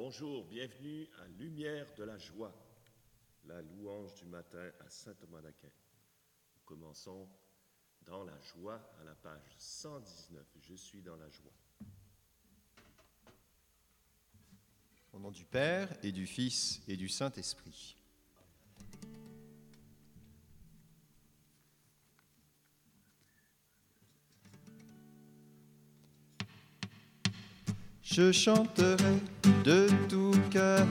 Bonjour, bienvenue à Lumière de la joie, la louange du matin à Saint Thomas d'Aquin. Commençons dans la joie à la page 119. Je suis dans la joie. Au nom du Père et du Fils et du Saint-Esprit. Je chanterai de tout cœur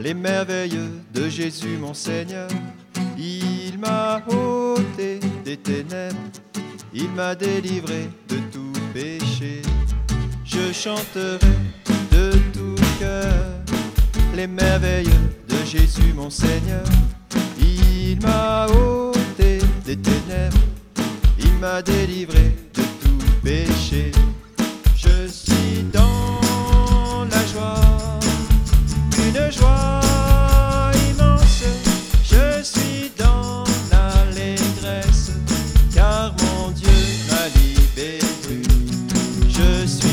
les merveilles de Jésus mon Seigneur. Il m'a ôté des ténèbres, il m'a délivré de tout péché. Je chanterai de tout cœur les merveilles de Jésus mon Seigneur. Il m'a ôté des ténèbres, il m'a délivré de tout péché. Je suis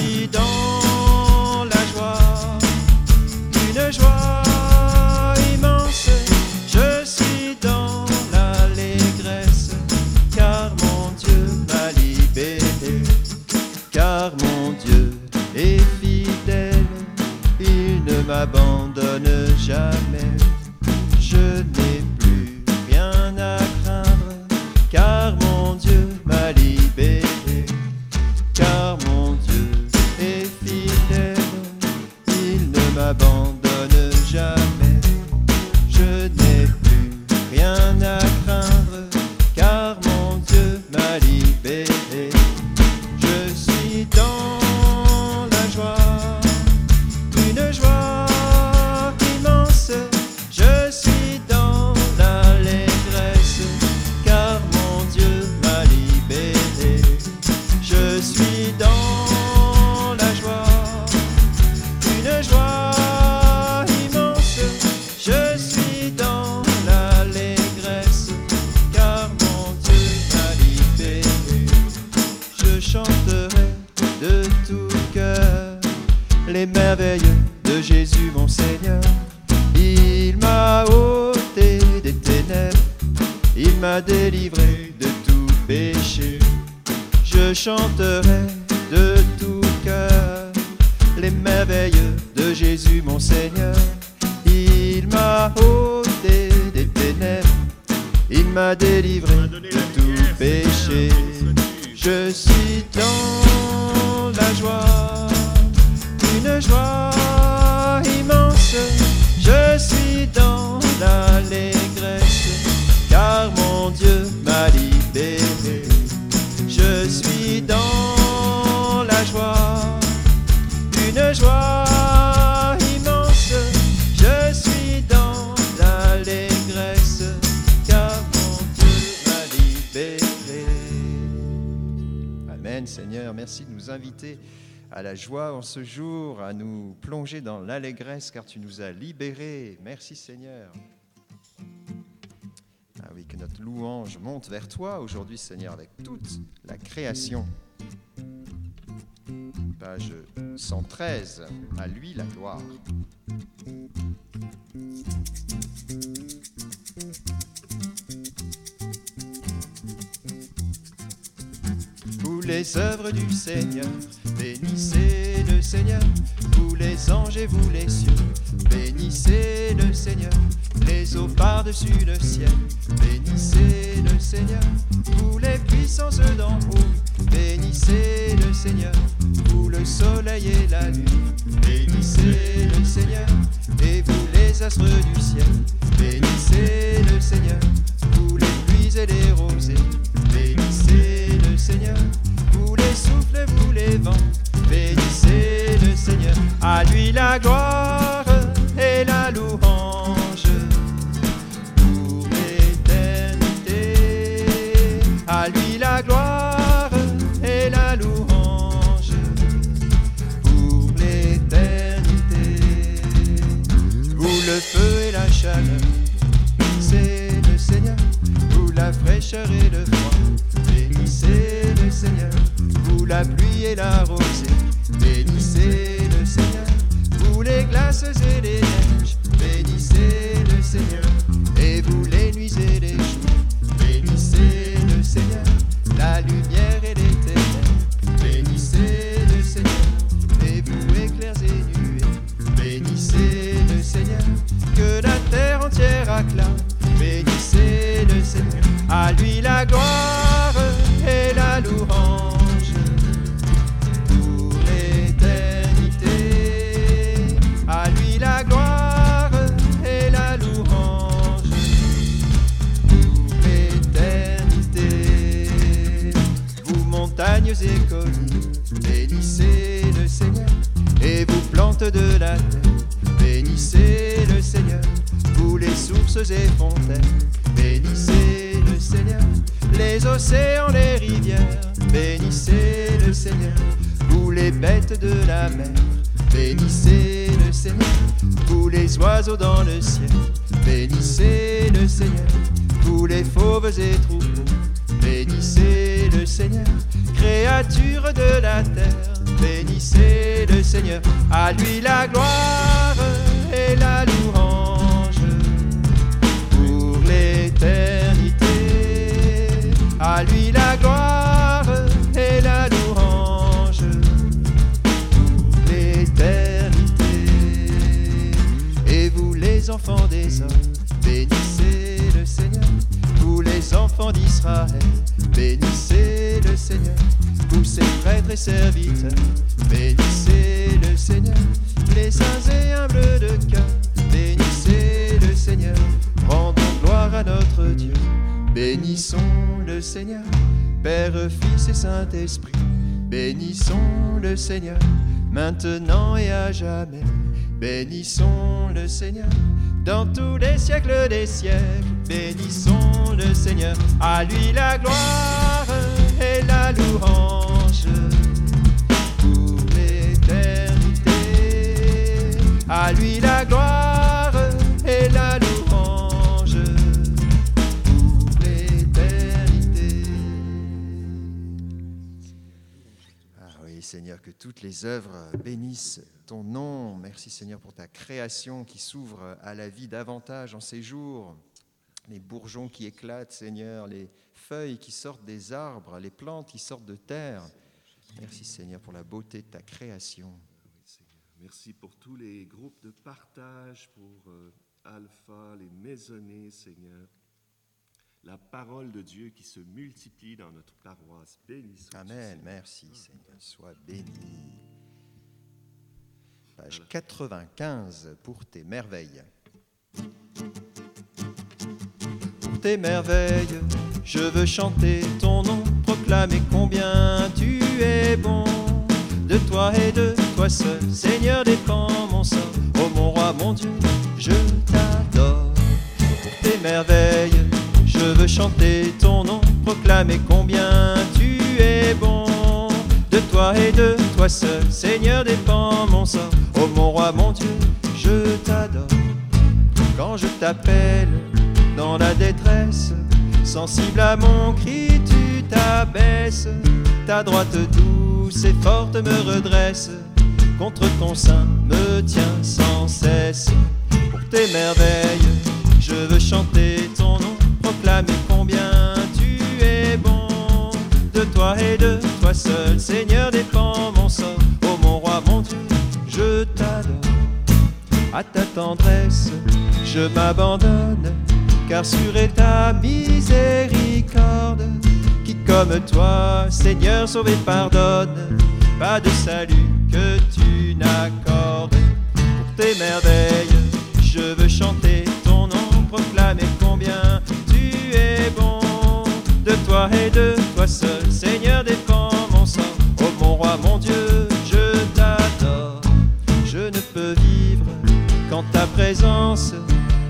joie immense. Je suis dans l'allégresse, car mon Dieu m'a libéré. Je suis dans la joie, une joie immense. Je suis dans l'allégresse, car mon Dieu m'a libéré. Amen, Seigneur. Merci de nous inviter à la joie en ce jour, à nous plonger dans l'allégresse, car tu nous as libérés. Merci, Seigneur. Ah oui, que notre louange monte vers toi aujourd'hui, Seigneur, avec toute la création. Page 113, à lui la gloire. Les œuvres du Seigneur, bénissez le Seigneur. Vous les anges et vous les cieux, bénissez le Seigneur. Les eaux par-dessus le ciel, bénissez le Seigneur. Vous les puissances d'en haut, bénissez le Seigneur. Vous le soleil et la lune, bénissez le Seigneur. Et vous les astres du ciel, gloire et la louange pour l'éternité. À lui la gloire et la louange pour l'éternité. Vous le feu et la chaleur, c'est le Seigneur. Vous la fraîcheur et le froid, bénissez le Seigneur. Vous la pluie et la rosée, bénissez. Les glaces et les neiges, bénissez le Seigneur. Et vous les nuits et les jours, bénissez le Seigneur. La lumière et les ténèbres, bénissez le Seigneur. Et vous éclairs et nuées, bénissez le Seigneur. Que la terre entière acclame, bénissez le Seigneur. À lui la gloire de la terre, bénissez le Seigneur. Vous les sources et fontaines, bénissez le Seigneur. Les océans, les rivières, bénissez le Seigneur. Vous les bêtes de la mer, bénissez le Seigneur. Vous les oiseaux dans le ciel, bénissez le Seigneur. Vous les fauves et troupeaux, bénissez le Seigneur. Créatures de la terre, bénissez le Seigneur. À lui la gloire et la louange pour l'éternité. À lui la gloire et la louange pour l'éternité. Et vous les enfants des hommes, bénissez les enfants d'Israël, bénissez le Seigneur. Vous ses prêtres et serviteurs, bénissez le Seigneur. Les saints et humbles de cœur, bénissez le Seigneur. Rendons gloire à notre Dieu, bénissons le Seigneur. Père, Fils et Saint-Esprit, bénissons le Seigneur, maintenant et à jamais. Bénissons le Seigneur, dans tous les siècles des siècles. Bénissons le Seigneur, à lui la gloire Que toutes les œuvres bénissent ton nom. Merci, Seigneur, pour ta création qui s'ouvre à la vie davantage en ces jours. Les bourgeons qui éclatent, Seigneur, les feuilles qui sortent des arbres, les plantes qui sortent de terre. Merci, Seigneur, pour la beauté de ta création. Merci pour tous les groupes de partage, pour euh, Alpha, les maisonnées, Seigneur. La parole de Dieu qui se multiplie dans notre paroisse. Bénissons. Amen. Merci, Seigneur. Sois béni. Page 95 pour tes merveilles. Pour tes merveilles, je veux chanter ton nom, proclamer combien tu es bon. De toi et de toi seul, Seigneur, dépend mon sort. Oh mon roi, mon Dieu, je t'adore. Pour tes merveilles, veux chanter ton nom, proclamer combien tu es bon. De toi et de toi seul, Seigneur, dépend mon sort. Oh mon roi, mon Dieu, je t'adore. Quand je t'appelle dans la détresse, sensible à mon cri, tu t'abaisses. Ta droite douce et forte me redresse, contre ton sein me tient sans cesse. Pour tes merveilles, je veux chanter ton nom, combien tu es bon. De toi et de toi seul, Seigneur, dépend mon sort. Oh mon roi, mon Dieu, je t'adore. À ta tendresse, je m'abandonne, car sur est ta miséricorde. Qui comme toi, Seigneur, sauve pardonne, pas de salut que tu n'accordes. Pour tes merveilles, et de toi seul, Seigneur, dépend mon sort. Oh mon roi, mon Dieu, je t'adore. Je ne peux vivre qu'en ta présence,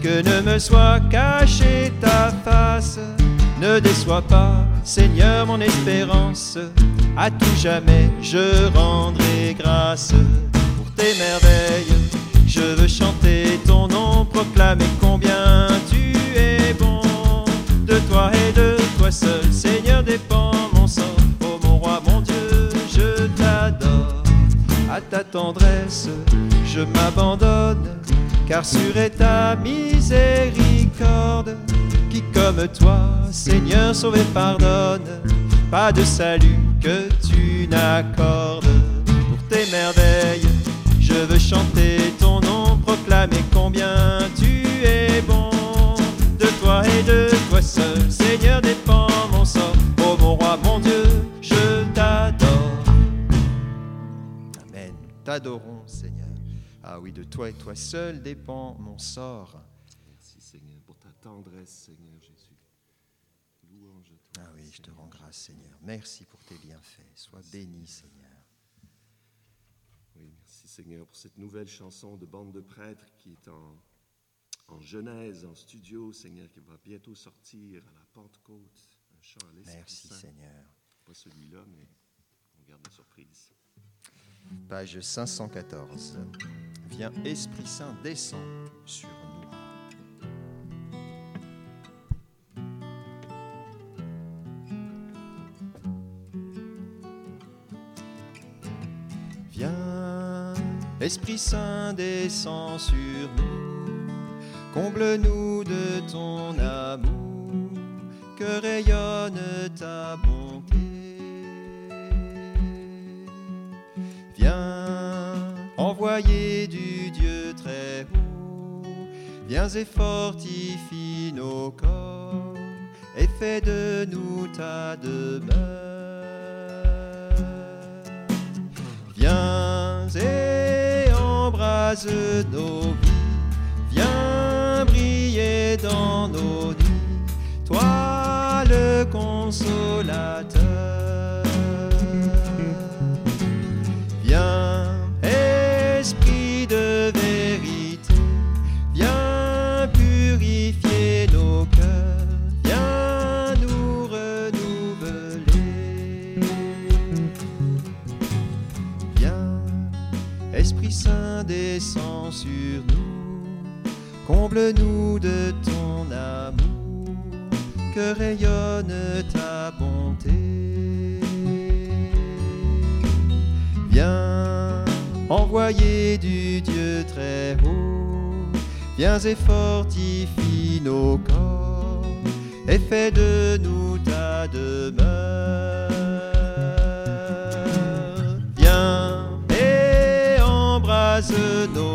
que ne me soit cachée ta face. Ne déçois pas, Seigneur, mon espérance. À tout jamais, je rendrai grâce pour tes merveilles. Je veux chanter ton nom, proclamer combien tu es bon. De toi et de seul, Seigneur, dépend mon sort. Oh mon roi, mon Dieu, je t'adore. À ta tendresse, je m'abandonne, car sur est ta miséricorde, qui comme toi, Seigneur, sauve et pardonne, pas de salut que tu n'accordes. Pour tes merveilles, je veux chanter ton nom, proclamer combien tu es bon. De toi et de toi seul, Seigneur, T'adorons, Seigneur. Ah oui, de toi et toi seul dépend mon sort. Merci Seigneur pour ta tendresse, Seigneur Jésus. Louange à toi. Ah oui, je te rends grâce, Seigneur. Merci pour tes bienfaits. Sois béni, Seigneur. Oui, merci Seigneur pour cette nouvelle chanson de bande de prêtres qui est en, en Genèse, en studio, Seigneur, qui va bientôt sortir à la Pentecôte. Un chant à l'Esprit Merci, Saint. Seigneur. Pas celui-là, mais on garde la surprise. Page 514. Viens, Esprit Saint, descends sur nous. Viens, Esprit Saint, descends sur nous. Comble-nous de ton amour, que rayonne ta bonté. Du Dieu très haut, viens et fortifie nos corps, et fais de nous ta demeure. Viens et embrase nos vies, viens briller dans nos nuits, toi le consolateur. Viens et fortifie nos corps, et fais de nous ta demeure. Viens et embrase nos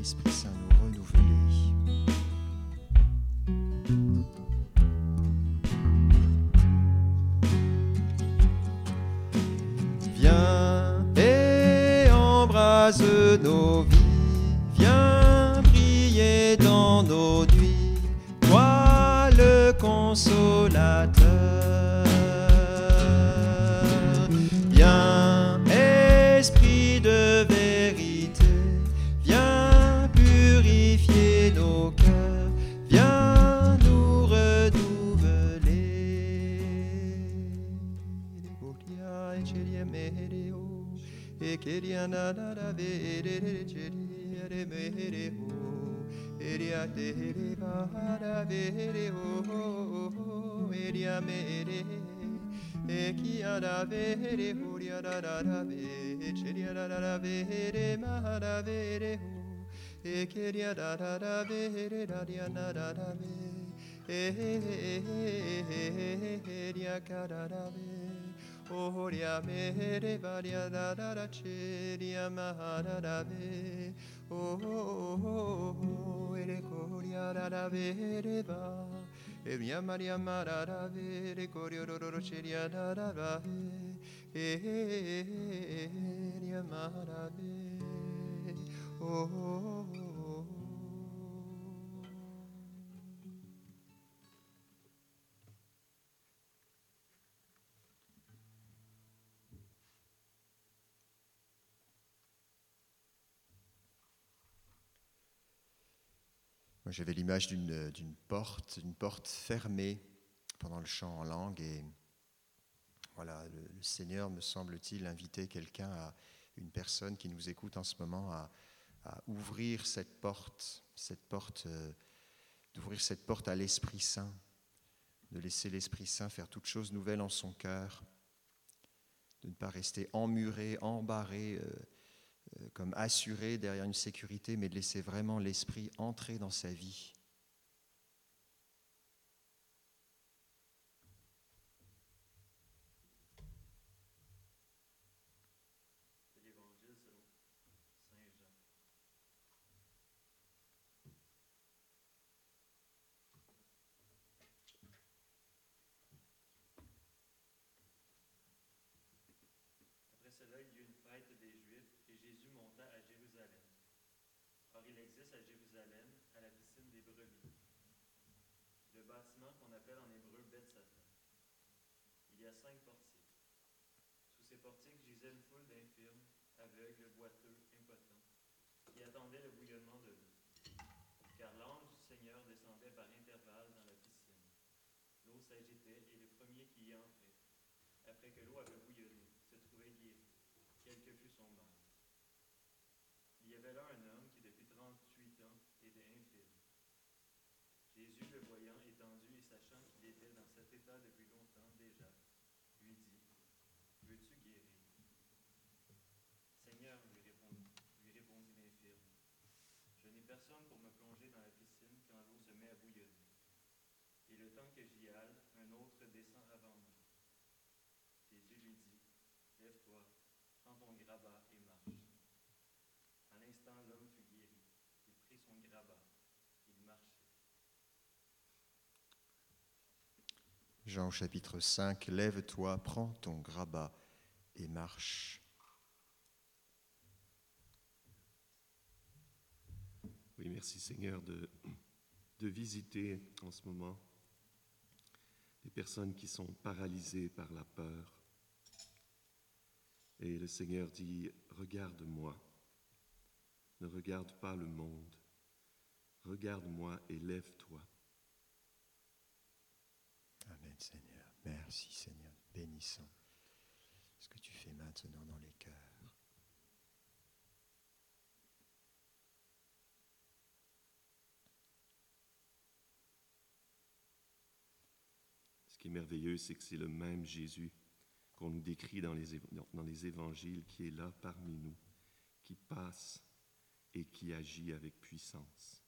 Esprit Saint, nous renouveler. Viens et embrase nos vies, viens briller dans nos Eriana da da de erere cheri ere mere ho eria te ere bara de ere ho eria mere eki ara de ere horia da da da de cheri da da da de ere mara de ere ho ekeria da da da de ere da dia na da da de eria cara da de Oria mere varia da da da cheria mahara ve. Oh, oh, oh, oh, ele coria da da vere va. E mia Maria mara da vere corio do ceria da da va. E mia mara ve. Oh, J'avais l'image d'une d'une porte, d'une porte fermée pendant le chant en langue. Et voilà, le, Seigneur, me semble-t-il, invitait quelqu'un, une personne qui nous écoute en ce moment, à, ouvrir cette porte, cette porte, euh, d'ouvrir cette porte à l'Esprit Saint, de laisser l'Esprit Saint faire toute chose nouvelle en son cœur, de ne pas rester emmuré, embarré. euh, euh, comme assuré derrière une sécurité, mais de laisser vraiment l'esprit entrer dans sa vie. de l'Évangile selon Saint Jean. Après cela, il y eut une fête des Juifs et Jésus monta à Jérusalem. Il existe à Jérusalem, à la piscine des brebis, le bâtiment qu'on appelle en hébreu Bethsata. Il y a cinq portiques. Sous ces portiques gisait une foule d'infirmes, aveugles, boiteux, impotents, qui attendaient le bouillonnement de l'eau. Car l'ange du Seigneur descendait par intervalles dans la piscine. L'eau s'agitait et le premier qui y entrait, après que l'eau avait bouillonné, se trouvait guéri, quel que fût son mal. Il y avait là un homme depuis longtemps déjà, lui dit, Veux-tu guérir? Seigneur, lui répondit, lui répondit l'infirme, je n'ai personne pour me plonger dans la piscine quand l'eau se met à bouillonner. Et le temps que j'y aille, un autre descend avant moi. Jésus lui dit, Lève-toi, prends ton grabat et marche. À l'instant, l'homme fut guéri. Il prit son grabat. Il marchait. Jean chapitre 5, Lève-toi, prends ton grabat et marche. Oui, merci Seigneur de, de visiter en ce moment des personnes qui sont paralysées par la peur. Et le Seigneur dit, regarde-moi, ne regarde pas le monde, regarde-moi et lève-toi. Seigneur. Merci, Seigneur. Bénissons ce que tu fais maintenant dans les cœurs. Ce qui est merveilleux, c'est que c'est le même Jésus qu'on nous décrit dans les, dans les évangiles qui est là parmi nous, qui passe et qui agit avec puissance.